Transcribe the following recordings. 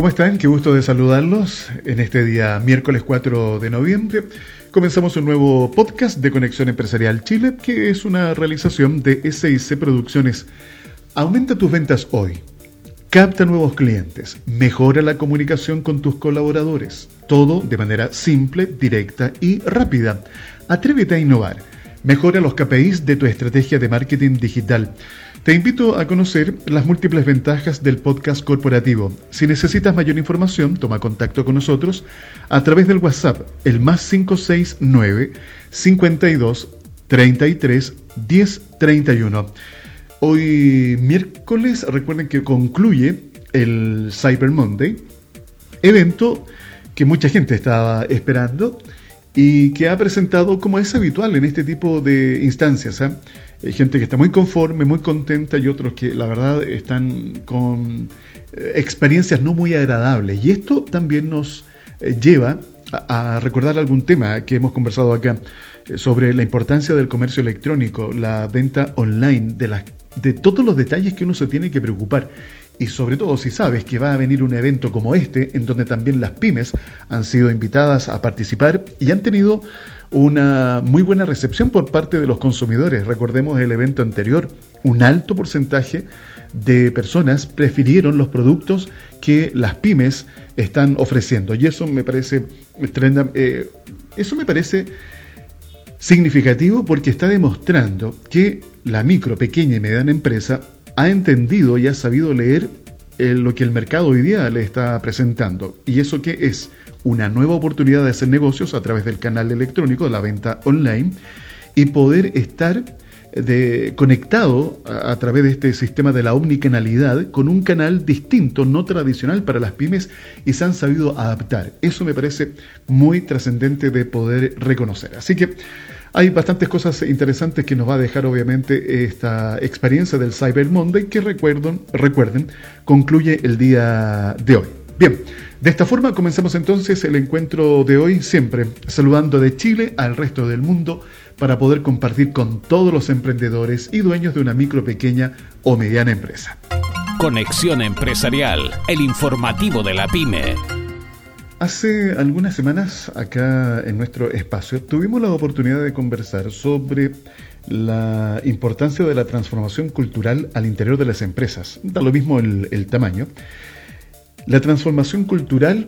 ¿cómo están? Qué gusto de saludarlos en este día miércoles 4 de noviembre. Comenzamos un nuevo podcast de Conexión Empresarial Chile, que es una realización de SIC Producciones. Aumenta tus ventas hoy. Capta nuevos clientes. Mejora la comunicación con tus colaboradores. Todo de manera simple, directa y rápida. Atrévete a innovar. Mejora los KPIs de tu estrategia de marketing digital. Te invito a conocer las múltiples ventajas del podcast corporativo. Si necesitas mayor información, toma contacto con nosotros a través del WhatsApp, el más 569 52 33 10 31. Hoy miércoles, recuerden que concluye el Cyber Monday, evento que mucha gente estaba esperando y que ha presentado como es habitual en este tipo de instancias. ¿eh? Hay gente que está muy conforme, muy contenta y otros que la verdad están con eh, experiencias no muy agradables. Y esto también nos eh, lleva a, recordar algún tema que hemos conversado acá eh, sobre la importancia del comercio electrónico, la venta online, de, de todos los detalles que uno se tiene que preocupar. Y sobre todo si sabes que va a venir un evento como este, en donde también las pymes han sido invitadas a participar y han tenido una muy buena recepción por parte de los consumidores. Recordemos el evento anterior, un alto porcentaje de personas prefirieron los productos que las pymes están ofreciendo. Y eso me parece, eh, eso me parece significativo porque está demostrando que la micro, pequeña y mediana empresa ha entendido y ha sabido leer eh, lo que el mercado hoy día le está presentando. ¿Y eso qué es? Una nueva oportunidad de hacer negocios a través del canal electrónico, de la venta online, y poder estar de, conectado a, través de este sistema de la omnicanalidad con un canal distinto, no tradicional para las pymes y se han sabido adaptar. Eso me parece muy trascendente de poder reconocer. Así que hay bastantes cosas interesantes que nos va a dejar obviamente esta experiencia del Cyber Monday que recuerden, recuerden concluye el día de hoy. Bien, de esta forma comenzamos entonces el encuentro de hoy, siempre saludando de Chile al resto del mundo para poder compartir con todos los emprendedores y dueños de una micro, pequeña o mediana empresa. Conexión Empresarial, el informativo de la pyme. Hace algunas semanas acá en nuestro espacio tuvimos la oportunidad de conversar sobre la importancia de la transformación cultural al interior de las empresas. Da lo mismo el, el tamaño. La transformación cultural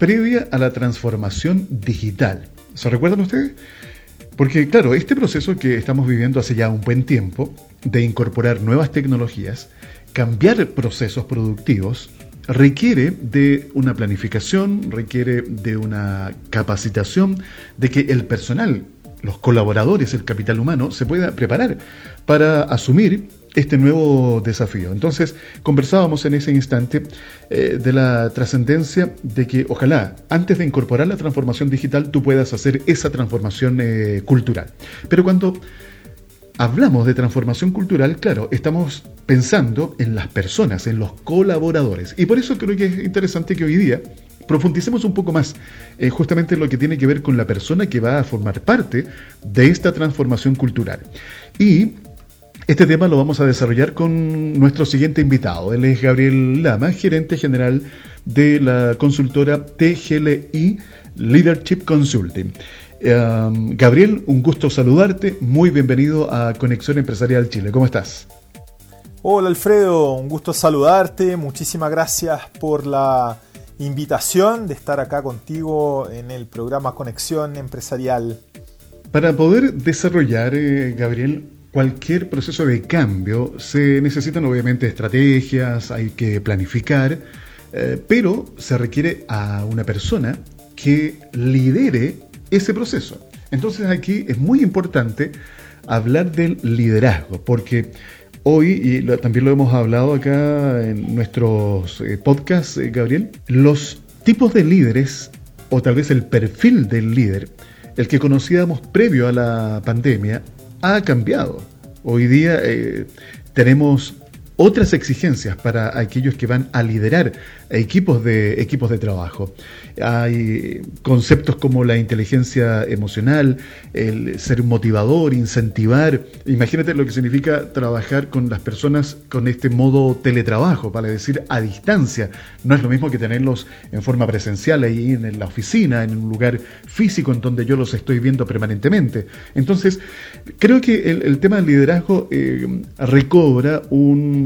previa a la transformación digital. ¿Se recuerdan ustedes? Porque claro, este proceso que estamos viviendo hace ya un buen tiempo, de incorporar nuevas tecnologías, cambiar procesos productivos, requiere de una planificación, requiere de una capacitación, de que el personal, los colaboradores, el capital humano, se pueda preparar para asumir este nuevo desafío. Entonces, conversábamos en ese instante eh, de la trascendencia de que ojalá antes de incorporar la transformación digital tú puedas hacer esa transformación eh, cultural. Pero cuando hablamos de transformación cultural, claro, estamos pensando en las personas, en los colaboradores. Y por eso creo que es interesante que hoy día profundicemos un poco más eh, justamente en lo que tiene que ver con la persona que va a formar parte de esta transformación cultural. Y este tema lo vamos a desarrollar con nuestro siguiente invitado. Él es Gabriel Lama, gerente general de la consultora TGLI Leadership Consulting. Em, Gabriel, un gusto saludarte. Muy bienvenido a Conexión Empresarial Chile. ¿Cómo estás? Hola Alfredo, un gusto saludarte. Muchísimas gracias por la invitación de estar acá contigo en el programa Conexión Empresarial. Para poder desarrollar, eh, Gabriel, cualquier proceso de cambio se necesitan obviamente estrategias, hay que planificar, eh, pero se requiere a una persona que lidere ese proceso. Entonces aquí es muy importante hablar del liderazgo, porque hoy, y también lo hemos hablado acá en nuestros eh, podcasts, eh, Gabriel, los tipos de líderes, o tal vez el perfil del líder, el que conocíamos previo a la pandemia, ha cambiado. Hoy día eh, tenemos otras exigencias para aquellos que van a liderar equipos de, equipos de trabajo. Hay conceptos como la inteligencia emocional, el ser motivador, incentivar. Imagínate lo que significa trabajar con las personas con este modo teletrabajo, para decir a distancia. No es lo mismo que tenerlos en forma presencial ahí en la oficina, en un lugar físico en donde yo los estoy viendo permanentemente. Entonces, creo que el, tema del liderazgo eh, recobra un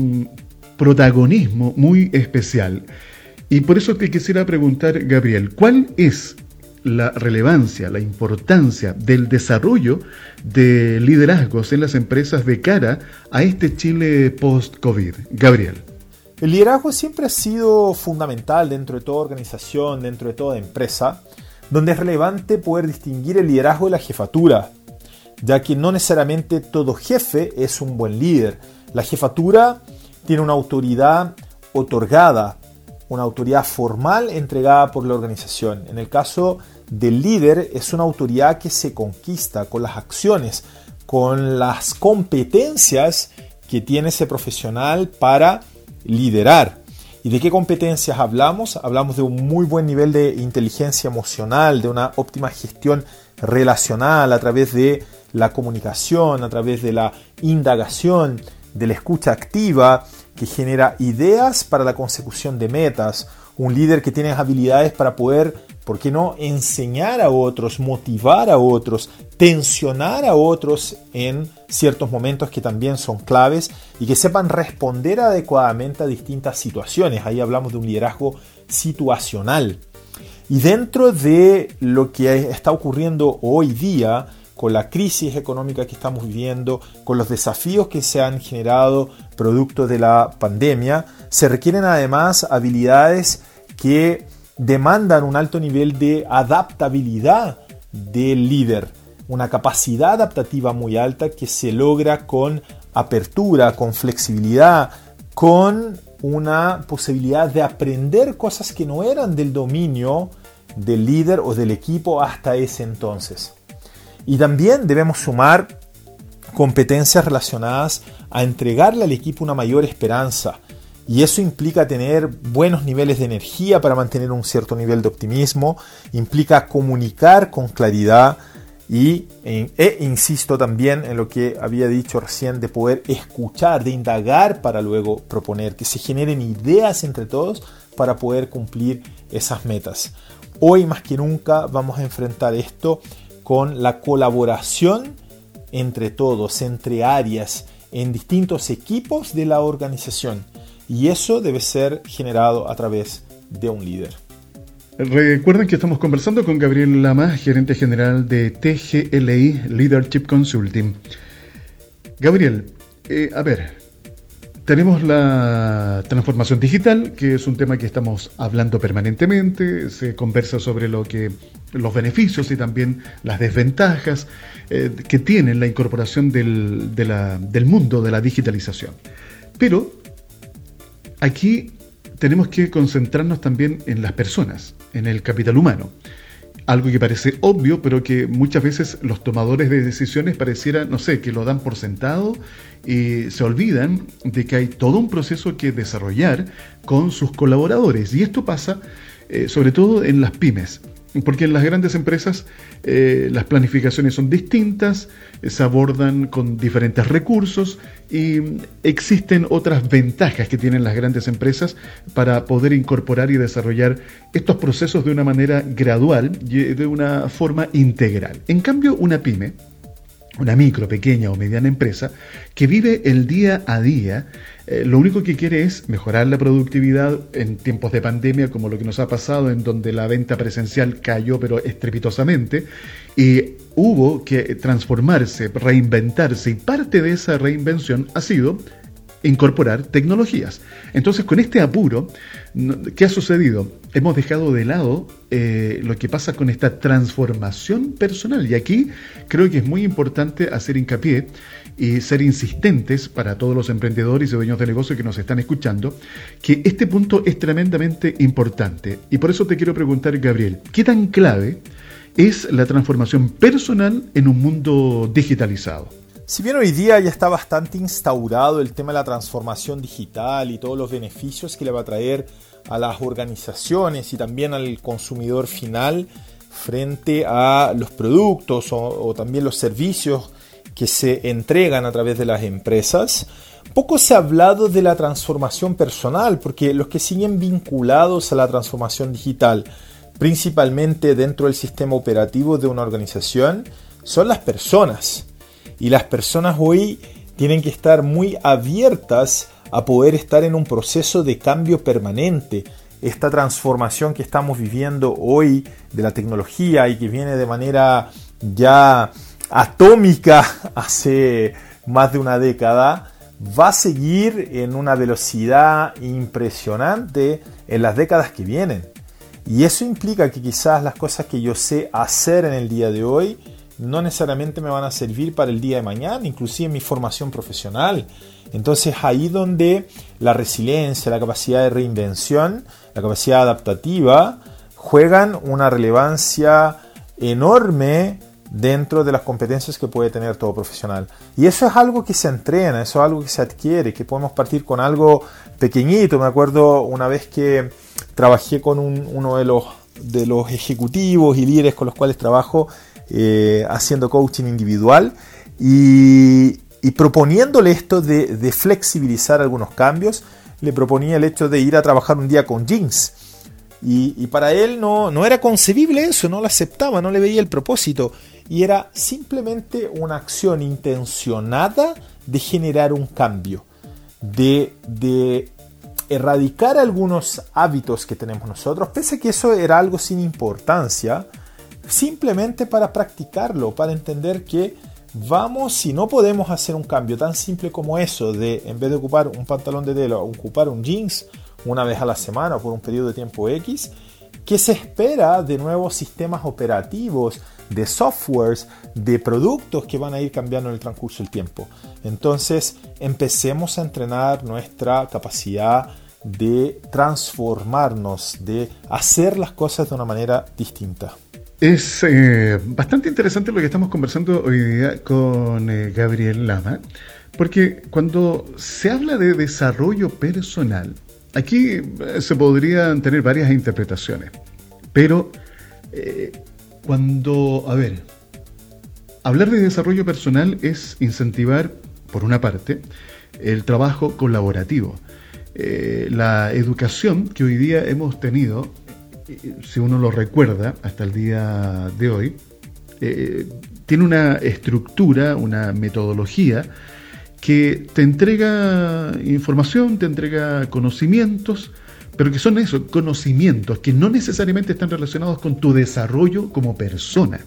protagonismo muy especial. Y por eso te quisiera preguntar, Gabriel, ¿cuál es la relevancia, la importancia del desarrollo de liderazgos en las empresas de cara a este Chile post-COVID? Gabriel. El liderazgo siempre ha sido fundamental dentro de toda organización, dentro de toda empresa, donde es relevante poder distinguir el liderazgo de la jefatura, ya que no necesariamente todo jefe es un buen líder. La jefatura tiene una autoridad otorgada una autoridad formal entregada por la organización. En el caso del líder es una autoridad que se conquista con las acciones, con las competencias que tiene ese profesional para liderar. ¿Y de qué competencias hablamos? Hablamos de un muy buen nivel de inteligencia emocional, de una óptima gestión relacional a través de la comunicación, a través de la indagación, de la escucha activa, que genera ideas para la consecución de metas, un líder que tiene habilidades para poder, ¿por qué no?, enseñar a otros, motivar a otros, tensionar a otros en ciertos momentos que también son claves y que sepan responder adecuadamente a distintas situaciones. Ahí hablamos de un liderazgo situacional. Y dentro de lo que está ocurriendo hoy día, con la crisis económica que estamos viviendo, con los desafíos que se han generado producto de la pandemia, se requieren además habilidades que demandan un alto nivel de adaptabilidad del líder, una capacidad adaptativa muy alta que se logra con apertura, con flexibilidad, con una posibilidad de aprender cosas que no eran del dominio del líder o del equipo hasta ese entonces. Y también debemos sumar competencias relacionadas a entregarle al equipo una mayor esperanza. Y eso implica tener buenos niveles de energía para mantener un cierto nivel de optimismo, implica comunicar con claridad y, e, e insisto también en lo que había dicho recién, de poder escuchar, de indagar para luego proponer, que se generen ideas entre todos para poder cumplir esas metas. Hoy más que nunca vamos a enfrentar esto con la colaboración entre todos, entre áreas, en distintos equipos de la organización. Y eso debe ser generado a través de un líder. Recuerden que estamos conversando con Gabriel Lama, gerente general de TGLI Leadership Consulting. Gabriel, eh, a ver, tenemos la transformación digital, que es un tema que estamos hablando permanentemente. Se conversa sobre lo que los beneficios y también las desventajas eh, que tiene la incorporación del, del mundo de la digitalización. Pero aquí tenemos que concentrarnos también en las personas, en el capital humano algo que parece obvio, pero que muchas veces los tomadores de decisiones pareciera, no sé, que lo dan por sentado y se olvidan de que hay todo un proceso que desarrollar con sus colaboradores. Y esto pasa eh, sobre todo en las pymes. Porque en las grandes empresas eh, las planificaciones son distintas, eh, se abordan con diferentes recursos y existen otras ventajas que tienen las grandes empresas para poder incorporar y desarrollar estos procesos de una manera gradual y de una forma integral. En cambio, una pyme, una micro, pequeña o mediana empresa que vive el día a día, eh, lo único que quiere es mejorar la productividad en tiempos de pandemia, como lo que nos ha pasado, en donde la venta presencial cayó pero estrepitosamente, y hubo que transformarse, reinventarse, y parte de esa reinvención ha sido incorporar tecnologías. Entonces, con este apuro, ¿qué ha sucedido? Hemos dejado de lado eh, lo que pasa con esta transformación personal. Y aquí creo que es muy importante hacer hincapié y ser insistentes para todos los emprendedores y dueños de negocio que nos están escuchando, que este punto es tremendamente importante. Y por eso te quiero preguntar, Gabriel, ¿qué tan clave es la transformación personal en un mundo digitalizado? Si bien hoy día ya está bastante instaurado el tema de la transformación digital y todos los beneficios que le va a traer a las organizaciones y también al consumidor final frente a los productos o, también los servicios que se entregan a través de las empresas, poco se ha hablado de la transformación personal, porque los que siguen vinculados a la transformación digital, principalmente dentro del sistema operativo de una organización, son las personas. Y las personas hoy tienen que estar muy abiertas a poder estar en un proceso de cambio permanente. Esta transformación que estamos viviendo hoy de la tecnología y que viene de manera ya atómica hace más de una década, va a seguir en una velocidad impresionante en las décadas que vienen. Y eso implica que quizás las cosas que yo sé hacer en el día de hoy no necesariamente me van a servir para el día de mañana, inclusive en mi formación profesional. Entonces ahí donde la resiliencia, la capacidad de reinvención, la capacidad adaptativa juegan una relevancia enorme dentro de las competencias que puede tener todo profesional. Y eso es algo que se entrena, eso es algo que se adquiere, que podemos partir con algo pequeñito. Me acuerdo una vez que trabajé con uno de los, de los ejecutivos y líderes con los cuales trabajo eh, haciendo coaching individual y, proponiéndole esto de, flexibilizar algunos cambios, le proponía el hecho de ir a trabajar un día con jeans. Y, para él no, no era concebible eso, no lo aceptaba, no le veía el propósito. Y era simplemente una acción intencionada de generar un cambio, de, erradicar algunos hábitos que tenemos nosotros, pese a que eso era algo sin importancia, simplemente para practicarlo, para entender que vamos, si no podemos hacer un cambio tan simple como eso, de en vez de ocupar un pantalón de tela, ocupar un jeans una vez a la semana o por un periodo de tiempo X, que se espera de nuevos sistemas operativos, de softwares, de productos que van a ir cambiando en el transcurso del tiempo. Entonces, empecemos a entrenar nuestra capacidad de transformarnos, de hacer las cosas de una manera distinta. Es eh, bastante interesante lo que estamos conversando hoy día con eh, Gabriel Lama, porque cuando se habla de desarrollo personal, aquí eh, se podrían tener varias interpretaciones, pero cuando, a ver, hablar de desarrollo personal es incentivar, por una parte, el trabajo colaborativo. la educación que hoy día hemos tenido si uno lo recuerda hasta el día de hoy, eh, tiene una estructura, una metodología que te entrega información, te entrega conocimientos, pero que son esos conocimientos que no necesariamente están relacionados con tu desarrollo como persona.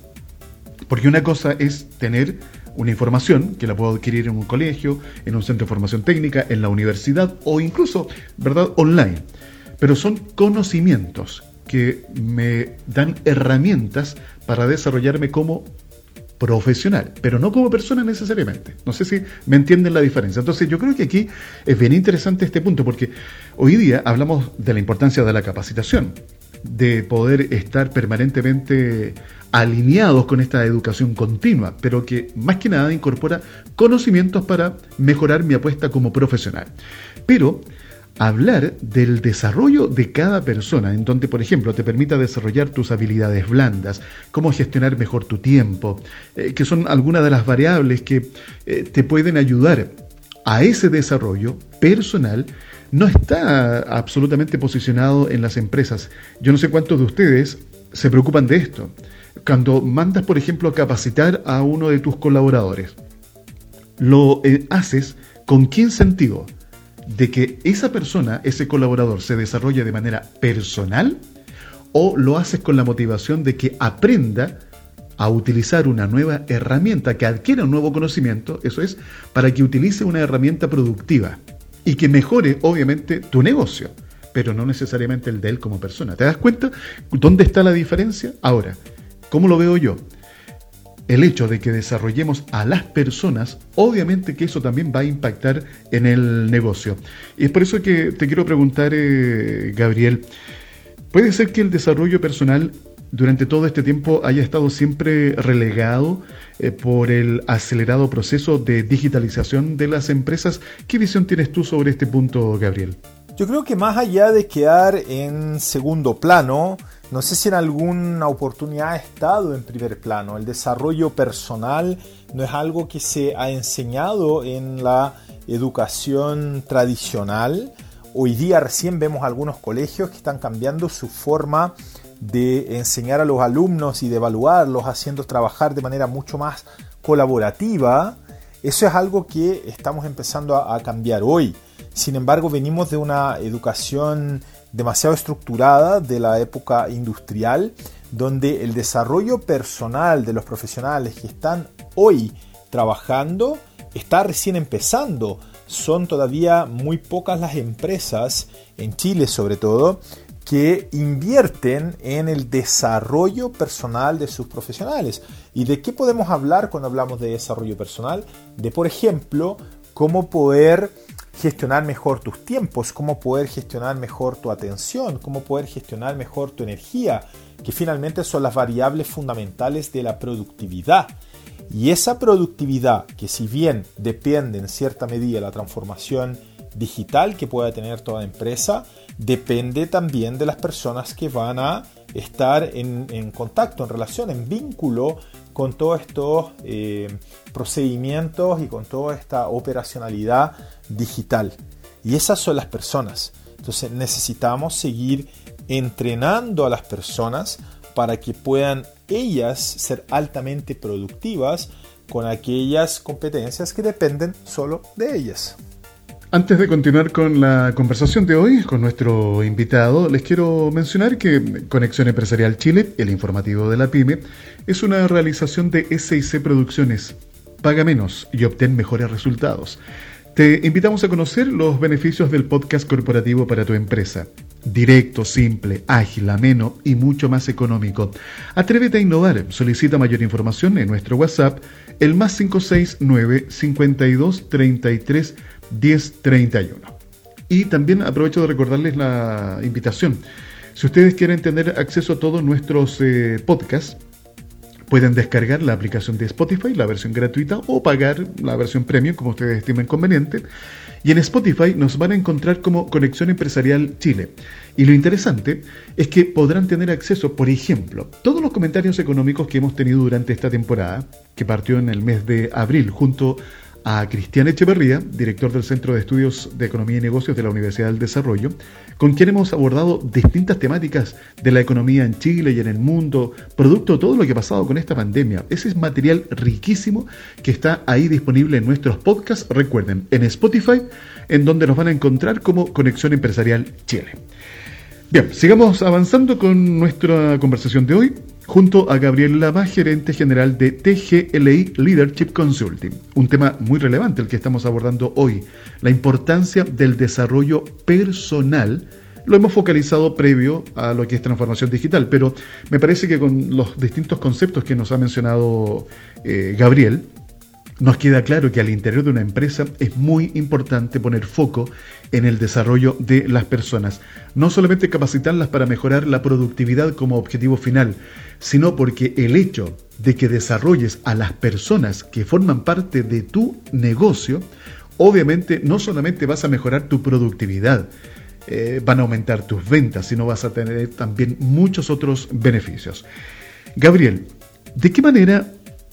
Porque una cosa es tener una información que la puedo adquirir en un colegio, en un centro de formación técnica, en la universidad o incluso, ¿verdad?, online. Pero son conocimientos que me dan herramientas para desarrollarme como profesional, pero no como persona necesariamente. No sé si me entienden la diferencia. Entonces yo creo que aquí es bien interesante este punto, porque hoy día hablamos de la importancia de la capacitación, de poder estar permanentemente alineados con esta educación continua, pero que más que nada incorpora conocimientos para mejorar mi apuesta como profesional. Pero hablar del desarrollo de cada persona, en donde, por ejemplo, te permita desarrollar tus habilidades blandas, cómo gestionar mejor tu tiempo, eh, que son algunas de las variables que eh, te pueden ayudar a ese desarrollo personal, no está absolutamente posicionado en las empresas. Yo no sé cuántos de ustedes se preocupan de esto. Cuando mandas, por ejemplo, a capacitar a uno de tus colaboradores, lo eh, haces con qué sentido? De que esa persona, ese colaborador, se desarrolle de manera personal o lo haces con la motivación de que aprenda a utilizar una nueva herramienta, que adquiera un nuevo conocimiento, eso es, para que utilice una herramienta productiva y que mejore, obviamente, tu negocio, pero no necesariamente el de él como persona. ¿Te das cuenta dónde está la diferencia? Ahora, ¿cómo lo veo yo? El hecho de que desarrollemos a las personas, obviamente que eso también va a impactar en el negocio. Y es por eso que te quiero preguntar, eh, Gabriel, ¿puede ser que el desarrollo personal durante todo este tiempo haya estado siempre relegado eh, por el acelerado proceso de digitalización de las empresas. ¿Qué visión tienes tú sobre este punto, Gabriel? Yo creo que más allá de quedar en segundo plano, no sé si en alguna oportunidad ha estado en primer plano. El desarrollo personal no es algo que se ha enseñado en la educación tradicional. Hoy día recién vemos algunos colegios que están cambiando su forma de enseñar a los alumnos y de evaluarlos, haciendo trabajar de manera mucho más colaborativa. Eso es algo que estamos empezando a, cambiar hoy. Sin embargo, venimos de una educación demasiado estructurada de la época industrial, donde el desarrollo personal de los profesionales que están hoy trabajando está recién empezando. Son todavía muy pocas las empresas, en Chile sobre todo, que invierten en el desarrollo personal de sus profesionales. ¿Y de qué podemos hablar cuando hablamos de desarrollo personal? De, por ejemplo, cómo poder gestionar mejor tus tiempos, cómo poder gestionar mejor tu atención, cómo poder gestionar mejor tu energía, que finalmente son las variables fundamentales de la productividad. Y esa productividad, que si bien depende en cierta medida de la transformación digital que pueda tener toda empresa, depende también de las personas que van a estar en, contacto, en relación, en vínculo con todos estos eh, procedimientos y con toda esta operacionalidad digital. Y esas son las personas. Entonces necesitamos seguir entrenando a las personas para que puedan ellas ser altamente productivas con aquellas competencias que dependen solo de ellas. Antes de continuar con la conversación de hoy con nuestro invitado, les quiero mencionar que Conexión Empresarial Chile, el informativo de la PyME, es una realización de SIC Producciones. Paga menos y obtén mejores resultados. Te invitamos a conocer los beneficios del podcast corporativo para tu empresa. Directo, simple, ágil, ameno y mucho más económico. Atrévete a innovar. Solicita mayor información en nuestro WhatsApp, el más 569 52 33 1031. Y también aprovecho de recordarles la invitación. Si ustedes quieren tener acceso a todos nuestros eh, podcasts, Pueden descargar la aplicación de Spotify, la versión gratuita, o pagar la versión premium, como ustedes estimen conveniente. Y en Spotify nos van a encontrar como Conexión Empresarial Chile. Y lo interesante es que podrán tener acceso, por ejemplo, todos los comentarios económicos que hemos tenido durante esta temporada, que partió en el mes de abril, junto a Cristian Echeverría, director del Centro de Estudios de Economía y Negocios de la Universidad del Desarrollo, con quien hemos abordado distintas temáticas de la economía en Chile y en el mundo, producto de todo lo que ha pasado con esta pandemia. Ese es material riquísimo que está ahí disponible en nuestros podcasts, recuerden, en Spotify, en donde nos van a encontrar como Conexión Empresarial Chile. Bien, sigamos avanzando con nuestra conversación de hoy junto a Gabriel Lama, gerente general de TGLI Leadership Consulting. Un tema muy relevante el que estamos abordando hoy, la importancia del desarrollo personal. Lo hemos focalizado previo a lo que es transformación digital, pero me parece que con los distintos conceptos que nos ha mencionado eh, Gabriel, nos queda claro que al interior de una empresa es muy importante poner foco en el desarrollo de las personas. No solamente capacitarlas para mejorar la productividad como objetivo final, sino porque el hecho de que desarrolles a las personas que forman parte de tu negocio, obviamente no solamente vas a mejorar tu productividad, eh, van a aumentar tus ventas, sino vas a tener también muchos otros beneficios. Gabriel, ¿de qué manera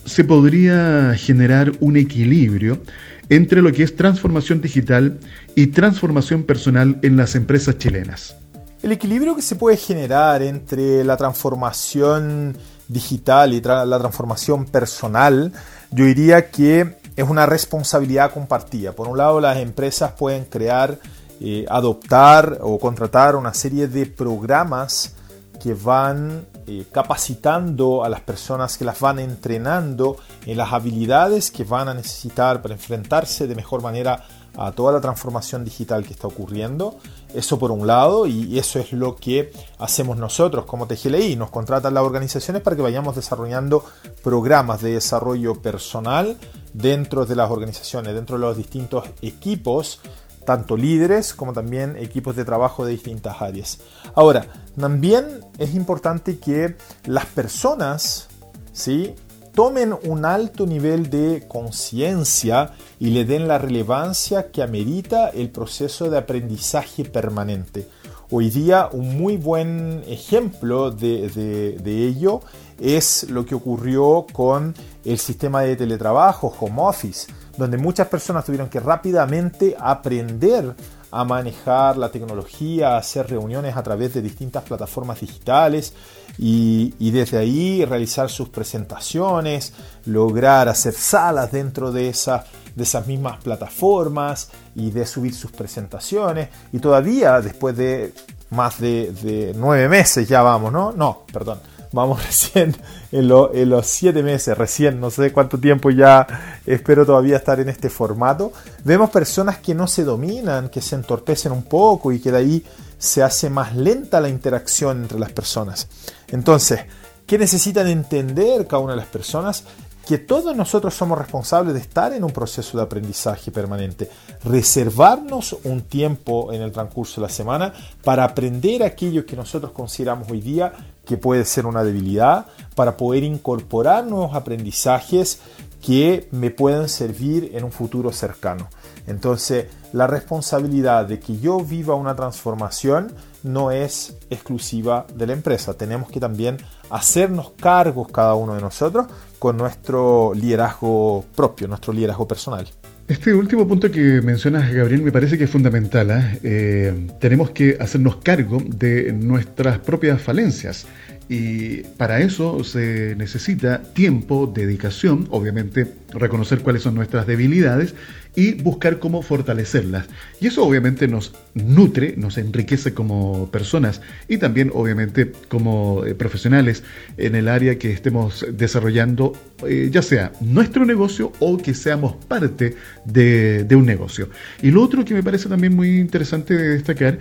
se podría generar un equilibrio entre lo que es transformación digital y transformación personal en las empresas chilenas. El equilibrio que se puede generar entre la transformación digital y la transformación personal, yo diría que es una responsabilidad compartida. Por un lado, las empresas pueden crear, eh, adoptar o contratar una serie de programas que van eh, capacitando a las personas, que las van entrenando en las habilidades que van a necesitar para enfrentarse de mejor manera a toda la transformación digital que está ocurriendo. Eso por un lado, y eso es lo que hacemos nosotros como TGLI. Nos contratan las organizaciones para que vayamos desarrollando programas de desarrollo personal dentro de las organizaciones, dentro de los distintos equipos tanto líderes como también equipos de trabajo de distintas áreas. Ahora, también es importante que las personas ¿sí? tomen un alto nivel de conciencia y le den la relevancia que amerita el proceso de aprendizaje permanente. Hoy día un muy buen ejemplo de, ello es lo que ocurrió con el sistema de teletrabajo, home office, donde muchas personas tuvieron que rápidamente aprender a manejar la tecnología, a hacer reuniones a través de distintas plataformas digitales y, desde ahí realizar sus presentaciones, lograr hacer salas dentro de, de esas mismas plataformas y de subir sus presentaciones. Y todavía después de más de, de nueve meses ya vamos, ¿no? No, perdón Vamos recién en, los siete meses, recién, no sé cuánto tiempo ya espero todavía estar en este formato. Vemos personas que no se dominan, que se entorpecen un poco y que de ahí se hace más lenta la interacción entre las personas. Entonces, ¿qué necesitan entender cada una de las personas? que todos nosotros somos responsables de estar en un proceso de aprendizaje permanente, reservarnos un tiempo en el transcurso de la semana para aprender aquello que nosotros consideramos hoy día que puede ser una debilidad, para poder incorporar nuevos aprendizajes que me puedan servir en un futuro cercano. Entonces, la responsabilidad de que yo viva una transformación no es exclusiva de la empresa. Tenemos que también hacernos cargos cada uno de nosotros con nuestro liderazgo propio, nuestro liderazgo personal. Este último punto que mencionas, Gabriel, me parece que es fundamental. ¿eh? Eh, tenemos que hacernos cargo de nuestras propias falencias y para eso se necesita tiempo, dedicación, obviamente reconocer cuáles son nuestras debilidades y buscar cómo fortalecerlas. Y eso obviamente nos nutre, nos enriquece como personas y también obviamente como eh, profesionales en el área que estemos desarrollando, eh, ya sea nuestro negocio o que seamos parte de, de un negocio. Y lo otro que me parece también muy interesante de destacar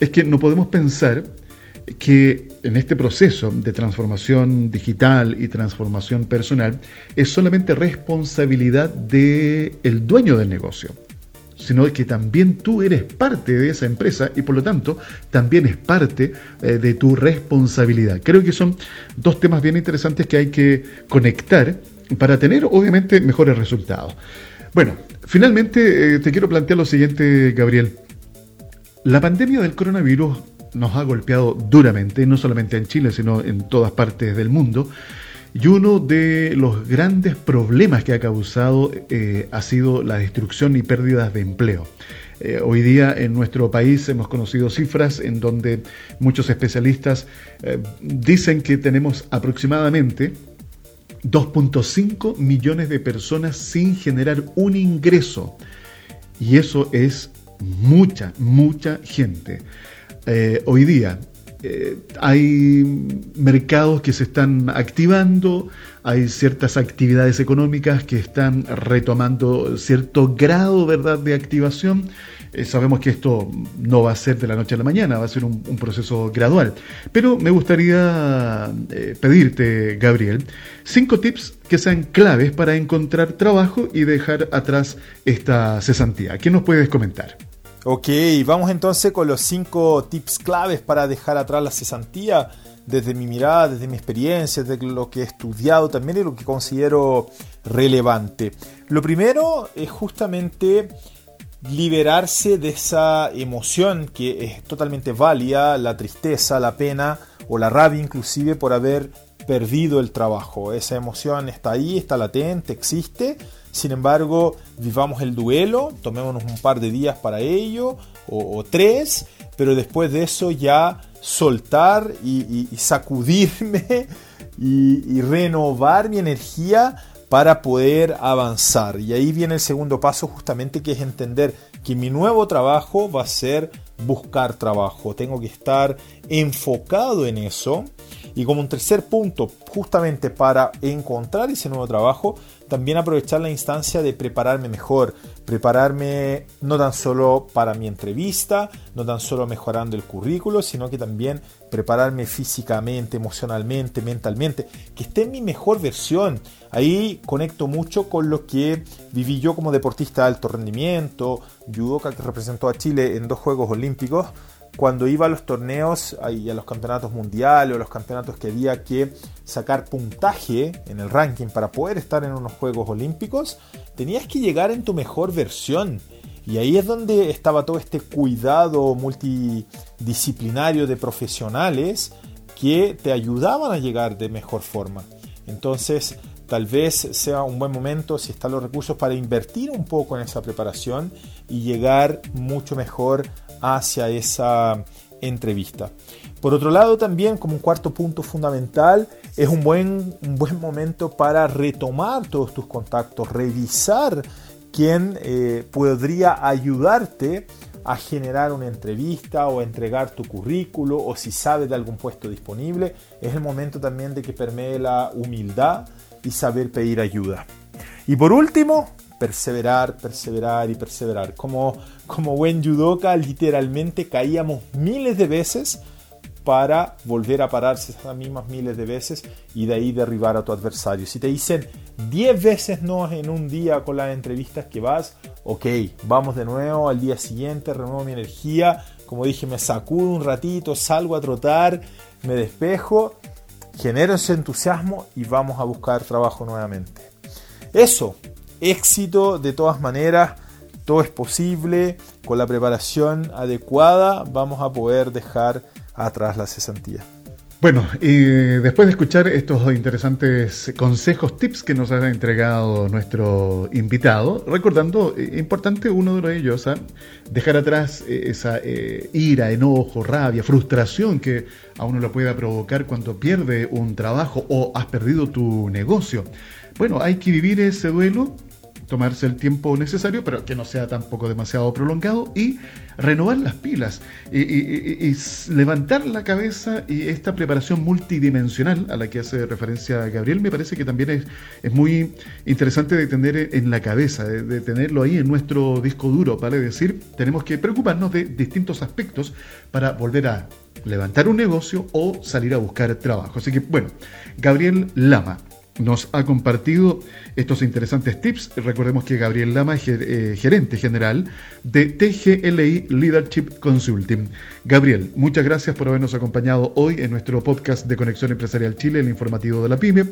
es que no podemos pensar que en este proceso de transformación digital y transformación personal es solamente responsabilidad del el dueño del negocio, sino que también tú eres parte de esa empresa y por lo tanto también es parte eh, de tu responsabilidad. Creo que son dos temas bien interesantes que hay que conectar para tener obviamente mejores resultados. Bueno, finalmente eh, te quiero plantear lo siguiente, Gabriel. La pandemia del coronavirus nos ha golpeado duramente, no solamente en Chile, sino en todas partes del mundo. Y uno de los grandes problemas que ha causado eh, ha sido la destrucción y pérdidas de empleo. Eh, hoy día en nuestro país hemos conocido cifras en donde muchos especialistas eh, dicen que tenemos aproximadamente 2.5 millones de personas sin generar un ingreso. Y eso es mucha, mucha gente. Eh, hoy día. Eh, hay mercados que se están activando, hay ciertas actividades económicas que están retomando cierto grado ¿verdad? de activación. Eh, sabemos que esto no va a ser de la noche a la mañana, va a ser un, proceso gradual. Pero me gustaría pedirte, Gabriel, cinco tips que sean claves para encontrar trabajo y dejar atrás esta cesantía. ¿Qué nos puedes comentar? Ok, vamos entonces con los cinco tips claves para dejar atrás la cesantía desde mi mirada, desde mi experiencia, desde lo que he estudiado también y lo que considero relevante. Lo primero es justamente liberarse de esa emoción que es totalmente válida, la tristeza, la pena o la rabia inclusive por haber perdido el trabajo. Esa emoción está ahí, está latente, existe sin embargo, vivamos el duelo, tomémonos un par de días para ello, o, tres, pero después de eso ya soltar y, sacudirme y, renovar mi energía para poder avanzar. Y ahí viene el segundo paso justamente que es entender que mi nuevo trabajo va a ser buscar trabajo. Tengo que estar enfocado en eso Y como un tercer punto, justamente para encontrar ese nuevo trabajo, también aprovechar la instancia de prepararme mejor, prepararme no tan solo para mi entrevista, no tan solo mejorando el currículo, sino que también prepararme físicamente, emocionalmente, mentalmente, que esté en mi mejor versión. Ahí conecto mucho con lo que viví yo como deportista de alto rendimiento, judoka que representó a Chile en dos Juegos Olímpicos cuando iba a los torneos y a los campeonatos mundiales o los campeonatos que había que sacar puntaje en el ranking para poder estar en unos Juegos Olímpicos, tenías que llegar en tu mejor versión. Y ahí es donde estaba todo este cuidado multidisciplinario de profesionales que te ayudaban a llegar de mejor forma. Entonces, tal vez sea un buen momento, si están los recursos, para invertir un poco en esa preparación y llegar mucho mejor hacia esa entrevista. Por otro lado, también como un cuarto punto fundamental, es un buen, un buen momento para retomar todos tus contactos, revisar quién eh, podría ayudarte a generar una entrevista o entregar tu currículo o si sabes de algún puesto disponible. Es el momento también de que permee la humildad y saber pedir ayuda. Y por último, perseverar, perseverar y perseverar. Como, como buen judoka, literalmente caíamos miles de veces para volver a pararse esas mismas miles de veces y de ahí derribar a tu adversario. Si te dicen 10 veces no en un día con las entrevistas que vas, ok, vamos de nuevo al día siguiente, renuevo mi energía, como dije, me sacudo un ratito, salgo a trotar, me despejo, genero ese entusiasmo y vamos a buscar trabajo nuevamente. Eso, éxito de todas maneras, todo es posible, con la preparación adecuada vamos a poder dejar atrás la cesantía. Bueno, y después de escuchar estos interesantes consejos, tips que nos ha entregado nuestro invitado, recordando, eh, importante uno de ellos, ¿ah? dejar atrás eh, esa eh, ira, enojo, rabia, frustración que a uno lo pueda provocar cuando pierde un trabajo o has perdido tu negocio. Bueno, hay que vivir ese duelo tomarse el tiempo necesario, pero que no sea tampoco demasiado prolongado, y renovar las pilas, y, levantar la cabeza y esta preparación multidimensional a la que hace referencia Gabriel, me parece que también es, es muy interesante de tener en la cabeza, de, tenerlo ahí en nuestro disco duro, ¿vale? decir, tenemos que preocuparnos de distintos aspectos para volver a levantar un negocio o salir a buscar trabajo. Así que, bueno, Gabriel Lama nos ha compartido estos interesantes tips. Recordemos que Gabriel Lama es eh, gerente general de TGLI Leadership Consulting. Gabriel, muchas gracias por habernos acompañado hoy en nuestro podcast de Conexión Empresarial Chile, el informativo de la PyME.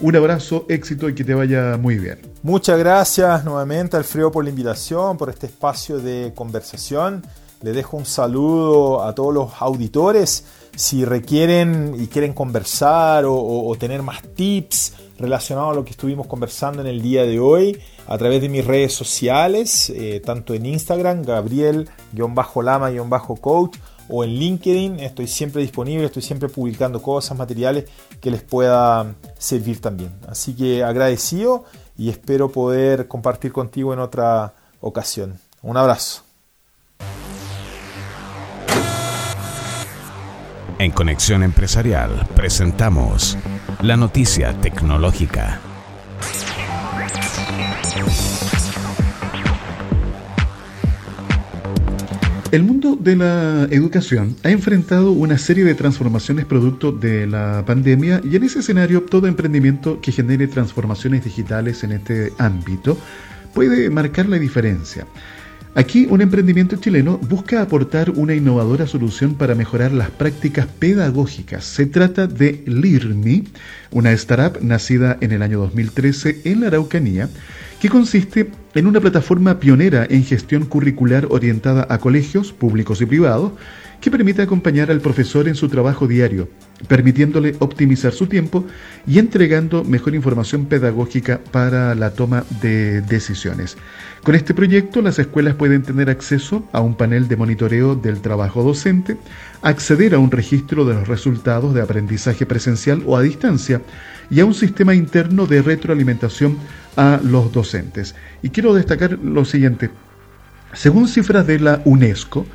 Un abrazo, éxito y que te vaya muy bien. Muchas gracias nuevamente, Alfredo, por la invitación, por este espacio de conversación. Le dejo un saludo a todos los auditores. Si requieren y quieren conversar o tener más tips, relacionado a lo que estuvimos conversando en el día de hoy a través de mis redes sociales, eh, tanto en Instagram, Gabriel-Lama-Coach, o en LinkedIn. Estoy siempre disponible, estoy siempre publicando cosas, materiales que les pueda servir también. Así que agradecido y espero poder compartir contigo en otra ocasión. Un abrazo. En Conexión Empresarial presentamos la noticia tecnológica. El mundo de la educación ha enfrentado una serie de transformaciones producto de la pandemia y en ese escenario todo emprendimiento que genere transformaciones digitales en este ámbito puede marcar la diferencia. Aquí un emprendimiento chileno busca aportar una innovadora solución para mejorar las prácticas pedagógicas. Se trata de LIRMI, una startup nacida en el año 2013 en la Araucanía, que consiste en una plataforma pionera en gestión curricular orientada a colegios públicos y privados que permite acompañar al profesor en su trabajo diario, permitiéndole optimizar su tiempo y entregando mejor información pedagógica para la toma de decisiones. Con este proyecto, las escuelas pueden tener acceso a un panel de monitoreo del trabajo docente, acceder a un registro de los resultados de aprendizaje presencial o a distancia y a un sistema interno de retroalimentación a los docentes. Y quiero destacar lo siguiente. Según cifras de la UNESCO,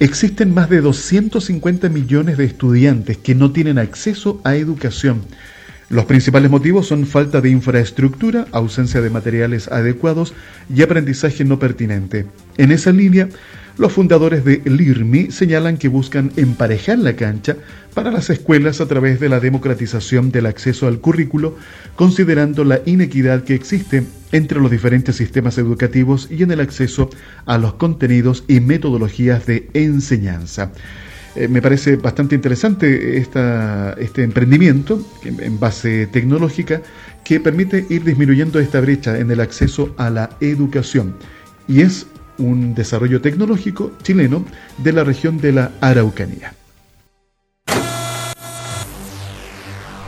Existen más de 250 millones de estudiantes que no tienen acceso a educación. Los principales motivos son falta de infraestructura, ausencia de materiales adecuados y aprendizaje no pertinente. En esa línea, los fundadores de LIRMI señalan que buscan emparejar la cancha para las escuelas a través de la democratización del acceso al currículo, considerando la inequidad que existe entre los diferentes sistemas educativos y en el acceso a los contenidos y metodologías de enseñanza. Eh, me parece bastante interesante este emprendimiento en base tecnológica que permite ir disminuyendo esta brecha en el acceso a la educación. Y es un desarrollo tecnológico chileno de la región de la Araucanía.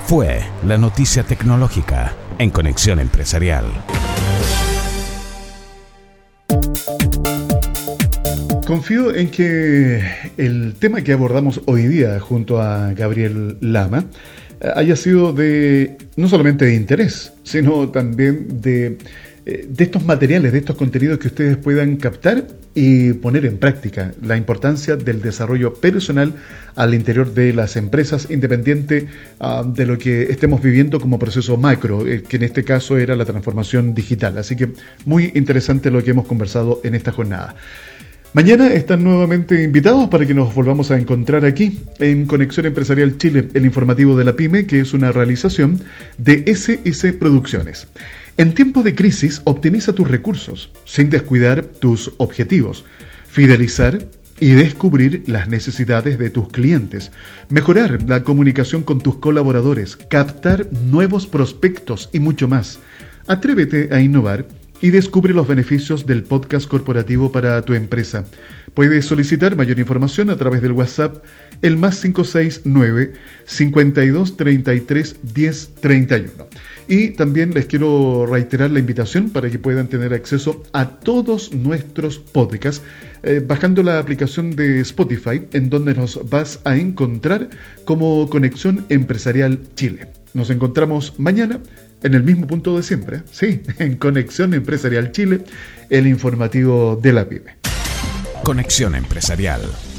Fue la noticia tecnológica en Conexión Empresarial. Confío en que el tema que abordamos hoy día junto a Gabriel Lama eh, haya sido de no solamente de interés, sino también de de estos materiales, de estos contenidos que ustedes puedan captar y poner en práctica. La importancia del desarrollo personal al interior de las empresas, independiente ah, de lo que estemos viviendo como proceso macro, eh, que en este caso era la transformación digital. Así que muy interesante lo que hemos conversado en esta jornada. Mañana están nuevamente invitados para que nos volvamos a encontrar aquí en Conexión Empresarial Chile, el informativo de la PyME, que es una realización de SS Producciones. En tiempos de crisis, optimiza tus recursos sin descuidar tus objetivos, fidelizar y descubrir las necesidades de tus clientes, mejorar la comunicación con tus colaboradores, captar nuevos prospectos y mucho más. Atrévete a innovar y descubre los beneficios del podcast corporativo para tu empresa. Puedes solicitar mayor información a través del WhatsApp el más 569 52 33 10 31. Y también les quiero reiterar la invitación para que puedan tener acceso a todos nuestros podcasts eh, bajando la aplicación de Spotify en donde nos vas a encontrar como Conexión Empresarial Chile. Nos encontramos mañana en el mismo punto de siempre, sí, en Conexión Empresarial Chile, el informativo de la PyME. Conexión Empresarial